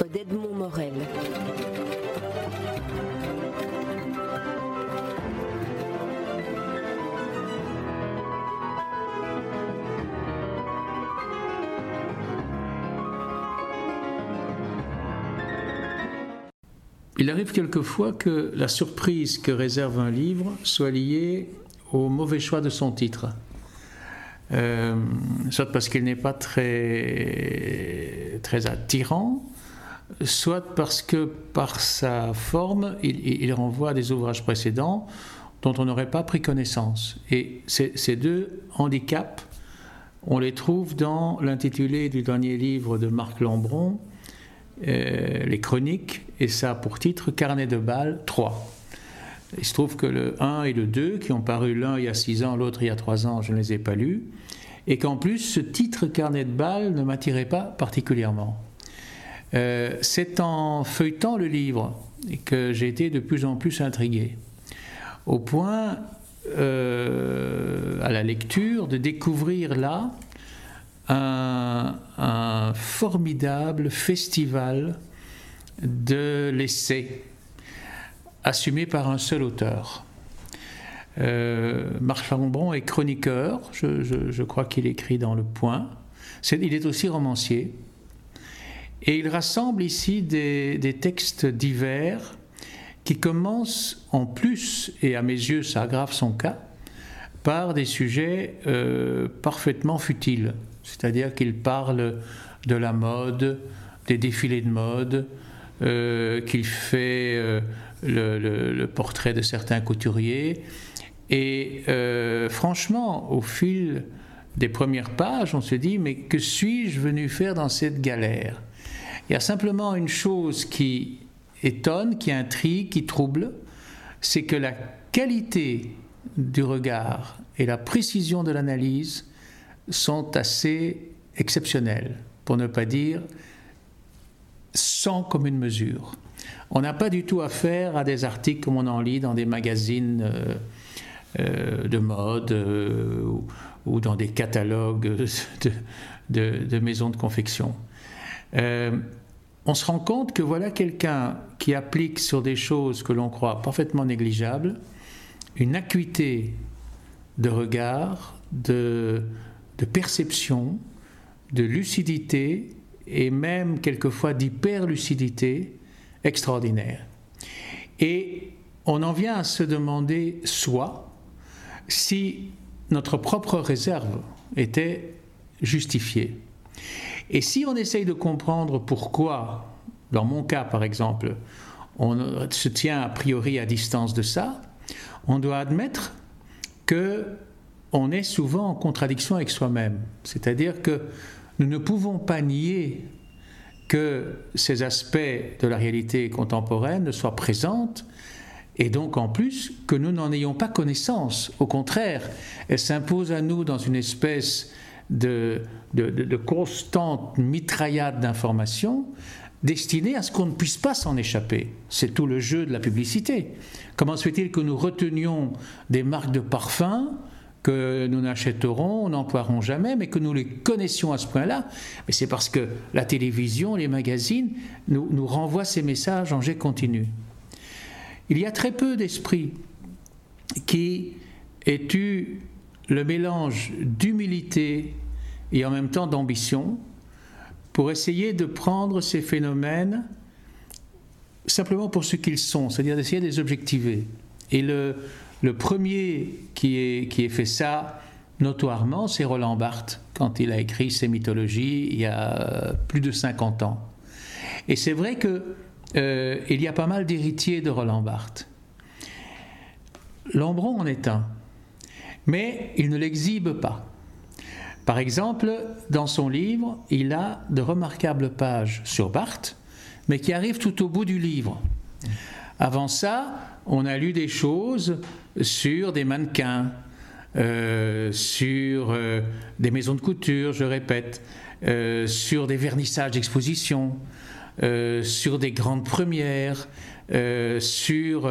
d'Edmond Morel. Il arrive quelquefois que la surprise que réserve un livre soit liée au mauvais choix de son titre. Euh, soit parce qu'il n'est pas très attirant, soit parce que par sa forme, il, renvoie à des ouvrages précédents dont on n'aurait pas pris connaissance. Et ces deux handicaps, on les trouve dans l'intitulé du dernier livre de Marc Lambron, euh, Les Chroniques, et ça pour titre Carnet de balles 3. Il se trouve que le 1 et le 2, qui ont paru l'un il y a 6 ans, l'autre il y a 3 ans, je ne les ai pas lus, et qu'en plus ce titre carnet de balles ne m'attirait pas particulièrement. Euh, c'est en feuilletant le livre que j'ai été de plus en plus intrigué, au point, euh, à la lecture, de découvrir là un, formidable festival de l'essai assumé par un seul auteur. Euh, Marc Lambron est chroniqueur, je, crois qu'il écrit dans Le Point. il est aussi romancier. Et il rassemble ici des, textes divers qui commencent en plus, et à mes yeux ça aggrave son cas, par des sujets euh, parfaitement futiles. C'est-à-dire qu'il parle de la mode, des défilés de mode, euh, qu'il fait le, portrait de certains couturiers. Et euh, franchement, au fil des premières pages, on se dit, mais que suis-je venu faire dans cette galère? Il y a simplement une chose qui étonne, qui intrigue, qui trouble, c'est que la qualité du regard et la précision de l'analyse sont assez exceptionnelles, pour ne pas dire sans commune mesure. On n'a pas du tout affaire à des articles comme on en lit dans des magazines euh, euh, de mode euh, ou, dans des catalogues de, maisons de confection. On se rend compte que voilà quelqu'un qui applique sur des choses que l'on croit parfaitement négligeables une acuité de regard, de, de perception, de lucidité et même quelquefois d'hyperlucidité extraordinaire. Et on en vient à se demander, soit, si notre propre réserve était justifiée. Et si on essaye de comprendre pourquoi, dans mon cas par exemple, on se tient a priori à distance de ça, on doit admettre que on est souvent en contradiction avec soi-même. C'est-à-dire que nous ne pouvons pas nier que ces aspects de la réalité contemporaine soient présents et donc en plus que nous n'en ayons pas connaissance. Au contraire, elle s'impose à nous dans une espèce de, de, constante mitraillade d'informations destinée à ce qu'on ne puisse pas s'en échapper. C'est tout le jeu de la publicité. Comment se fait-il que nous retenions des marques de parfum que nous n'achèterons, n'emploierons jamais, mais que nous les connaissions à ce point-là? Mais c'est parce que la télévision, les magazines nous, nous renvoient ces messages en jet continu. Il y a très peu d'esprits qui aient eu le mélange d'humilité et en même temps d'ambition pour essayer de prendre ces phénomènes simplement pour ce qu'ils sont, c'est-à-dire d'essayer de les objectiver. Et le, premier qui ait, fait ça notoirement, c'est Roland Barthes, quand il a écrit ses mythologies il y a euh, plus de 50 ans. Et c'est vrai qu'il euh, y a pas mal d'héritiers de Roland Barthes. Lambron en est un, mais il ne l'exhibe pas. Par exemple, dans son livre, il a de remarquables pages sur Barthes, mais qui arrivent tout au bout du livre. Avant ça, on a lu des choses sur des mannequins, euh, sur euh, des maisons de couture, je répète, euh, sur des vernissages d'exposition, sur des grandes premières, sur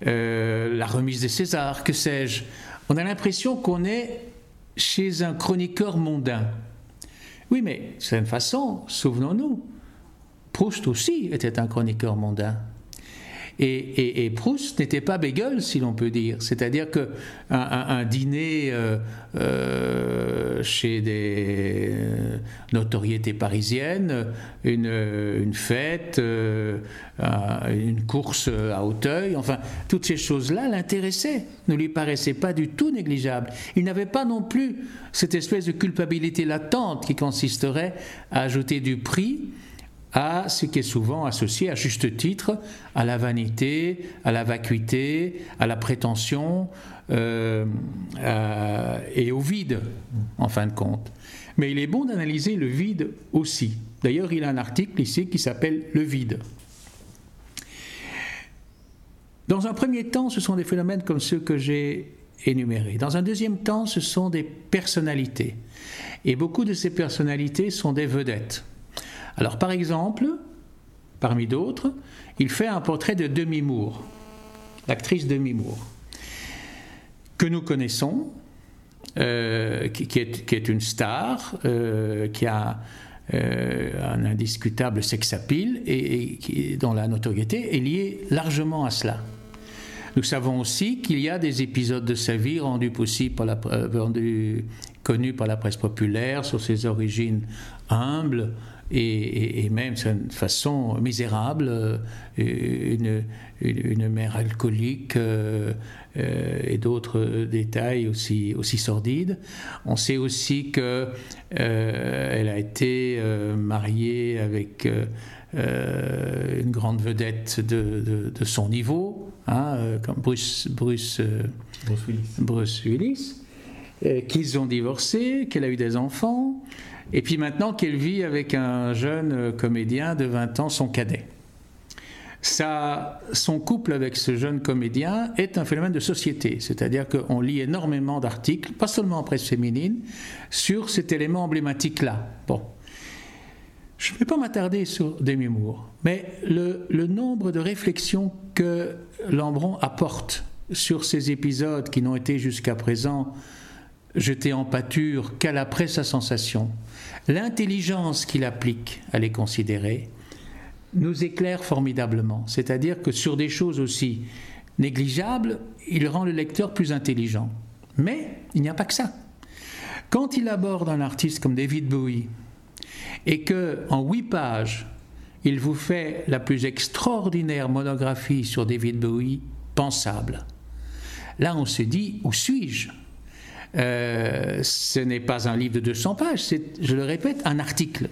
la remise des Césars, que sais-je. On a l'impression qu'on est chez un chroniqueur mondain. Oui, mais d'une certaine façon, souvenons-nous, Proust aussi était un chroniqueur mondain. Et, Proust n'était pas Beagle, si l'on peut dire. C'est-à-dire qu'un un, dîner euh, euh, chez des euh, notoriétés parisiennes, une, fête, une course à Hauteuil, enfin, toutes ces choses-là l'intéressaient, ne lui paraissaient pas du tout négligeables. Il n'avait pas non plus cette espèce de culpabilité latente qui consisterait à ajouter du prix à ce qui est souvent associé à juste titre à la vanité, à la vacuité, à la prétention euh, et au vide, en fin de compte. Mais il est bon d'analyser le vide aussi. D'ailleurs, il a un article ici qui s'appelle Le vide. Dans un premier temps, ce sont des phénomènes comme ceux que j'ai énumérés. Dans un deuxième temps, ce sont des personnalités. Et beaucoup de ces personnalités sont des vedettes. Alors par exemple, parmi d'autres, il fait un portrait de Demi Moore, l'actrice Demi Moore, que nous connaissons, euh, qui, est, une star, euh, qui a euh, un indiscutable sex appeal et, dont la notoriété est liée largement à cela. Nous savons aussi qu'il y a des épisodes de sa vie rendus par la, connus par la presse populaire sur ses origines humbles, et, même d'une façon misérable, euh, une, une, mère alcoolique euh, euh, et d'autres détails aussi, aussi sordides. On sait aussi qu'elle elle a été mariée avec une grande vedette de, de, son niveau, hein, comme Bruce, Bruce, Bruce Willis, qu'ils ont divorcé, qu'elle a eu des enfants. Et puis maintenant qu'elle vit avec un jeune euh, comédien de 20 ans, son cadet. Ça, son couple avec ce jeune comédien est un phénomène de société, c'est-à-dire qu'on lit énormément d'articles, pas seulement en presse féminine, sur cet élément emblématique-là. Bon. Je ne vais pas m'attarder sur Demi Moore, mais le, le nombre de réflexions que Lambron apporte sur ces épisodes qui n'ont été jusqu'à présent jetés en pâture qu'à l'après sa sensation, l'intelligence qu'il applique à les considérer nous éclaire formidablement. C'est-à-dire que sur des choses aussi négligeables, il rend le lecteur plus intelligent. Mais il n'y a pas que ça. Quand il aborde un artiste comme David Bowie et que en huit pages, il vous fait la plus extraordinaire monographie sur David Bowie pensable. Là, on se dit où suis-je? Euh, ce n'est pas un livre de 200 pages, c'est, je le répète, un article.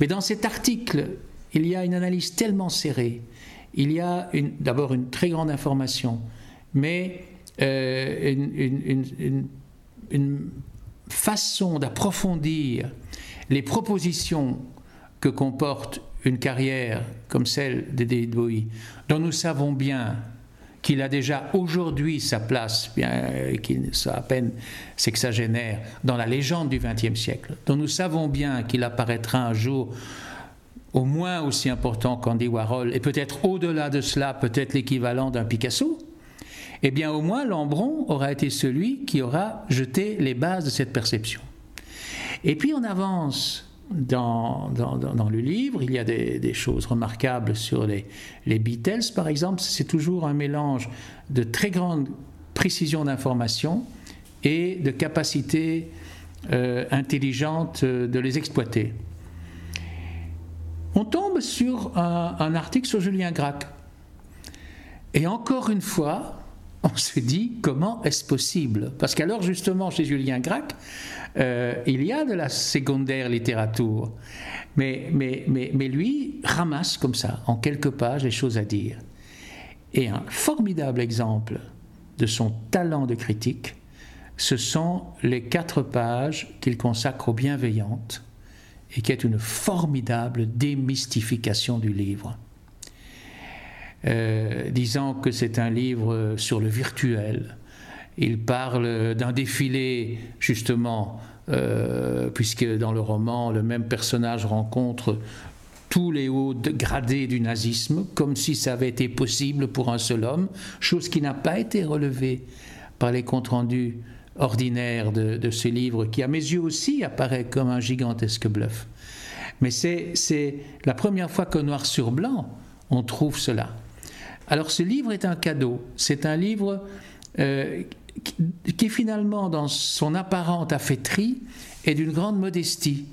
Mais dans cet article, il y a une analyse tellement serrée, il y a d'abord une très grande information, mais euh, une, façon d'approfondir les propositions que comporte une carrière comme celle de David Bowie, dont nous savons bien qu'il a déjà aujourd'hui sa place, bien qu'il soit à peine sexagénaire, dans la légende du XXe siècle, dont nous savons bien qu'il apparaîtra un jour au moins aussi important qu'Andy Warhol, et peut-être au-delà de cela, peut-être l'équivalent d'un Picasso, eh bien au moins Lambron aura été celui qui aura jeté les bases de cette perception. Et puis on avance dans, le livre. Il y a des, choses remarquables sur les, les Beatles, par exemple. C'est toujours un mélange de très grande précision d'information et de capacité euh, intelligente de les exploiter. On tombe sur un, un article sur Julien Gracq. Et encore une fois, on se dit comment est-ce possible? Parce qu'alors justement chez Julien Gracq, euh, il y a de la secondaire littérature, mais, mais, lui ramasse comme ça, en quelques pages, les choses à dire. Et un formidable exemple de son talent de critique, ce sont les quatre pages qu'il consacre aux bienveillantes, et qui est une formidable démystification du livre. Euh, disant que c'est un livre sur le virtuel. Il parle d'un défilé, justement, euh, puisque dans le roman, le même personnage rencontre tous les hauts gradés du nazisme, comme si ça avait été possible pour un seul homme, chose qui n'a pas été relevée par les comptes rendus ordinaires de, de ce livre, qui à mes yeux aussi apparaît comme un gigantesque bluff. Mais c'est la première fois que noir sur blanc, on trouve cela. Alors ce livre est un cadeau. C'est un livre euh, qui, finalement, dans son apparente affaîtrie, est d'une grande modestie.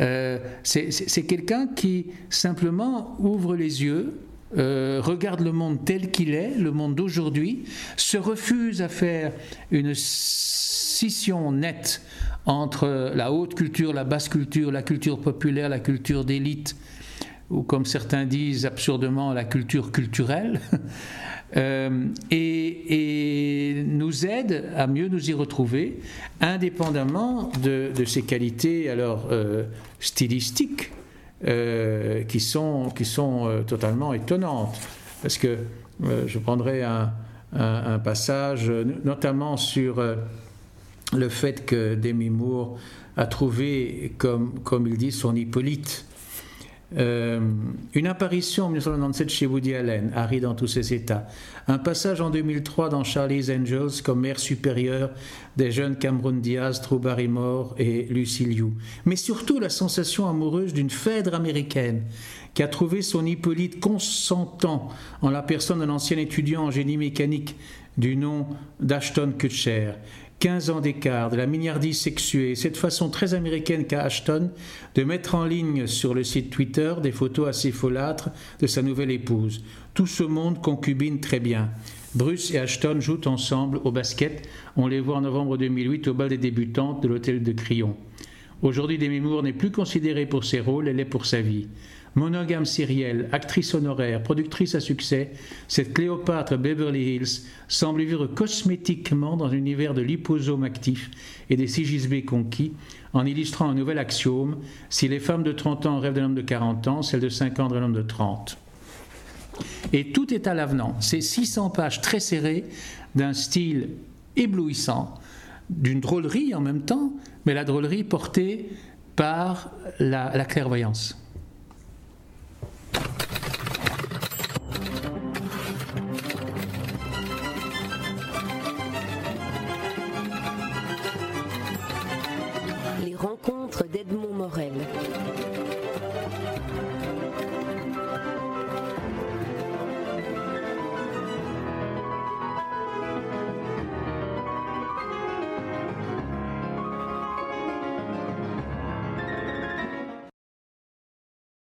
Euh, c'est quelqu'un qui simplement ouvre les yeux, euh, regarde le monde tel qu'il est, le monde d'aujourd'hui, se refuse à faire une scission nette entre la haute culture, la basse culture, la culture populaire, la culture d'élite, ou comme certains disent absurdement la culture culturelle, euh, et, nous aide à mieux nous y retrouver, indépendamment de, ses qualités alors euh, stylistiques euh, qui sont, qui sont totalement étonnantes. Parce que je prendrai un, un, passage, notamment sur le fait que Demi Moore a trouvé, comme, comme il dit, son Hippolyte. Euh, une apparition en 1997 chez Woody Allen, Harry dans tous ses états. Un passage en 2003 dans Charlie's Angels comme mère supérieure des jeunes Cameron Diaz, Drew Barrymore et Lucy Liu. Mais surtout la sensation amoureuse d'une Phèdre américaine qui a trouvé son Hippolyte consentant en la personne d'un ancien étudiant en génie mécanique du nom d'Ashton Kutcher 15 ans d'écart, de la mignardise sexuée, cette façon très américaine qu'a Ashton de mettre en ligne sur le site Twitter des photos assez folâtres de sa nouvelle épouse. Tout ce monde concubine très bien. Bruce et Ashton jouent ensemble au basket. On les voit en novembre 2008 au bal des débutantes de l'hôtel de Crillon. Aujourd'hui, Demi Moore n'est plus considérée pour ses rôles, elle est pour sa vie. Monogame sérielle, actrice honoraire, productrice à succès, cette Cléopâtre Beverly Hills semble vivre cosmétiquement dans un univers de liposome actif et des sigisbés conquis, en illustrant un nouvel axiome si les femmes de 30 ans rêvent d'un homme de 40 ans, celles de 50 d'un homme de 30. Et tout est à l'avenant. C'est 600 pages très serrées, d'un style éblouissant, d'une drôlerie en même temps, mais la drôlerie portée par la clairvoyance. Les rencontres d'Edmond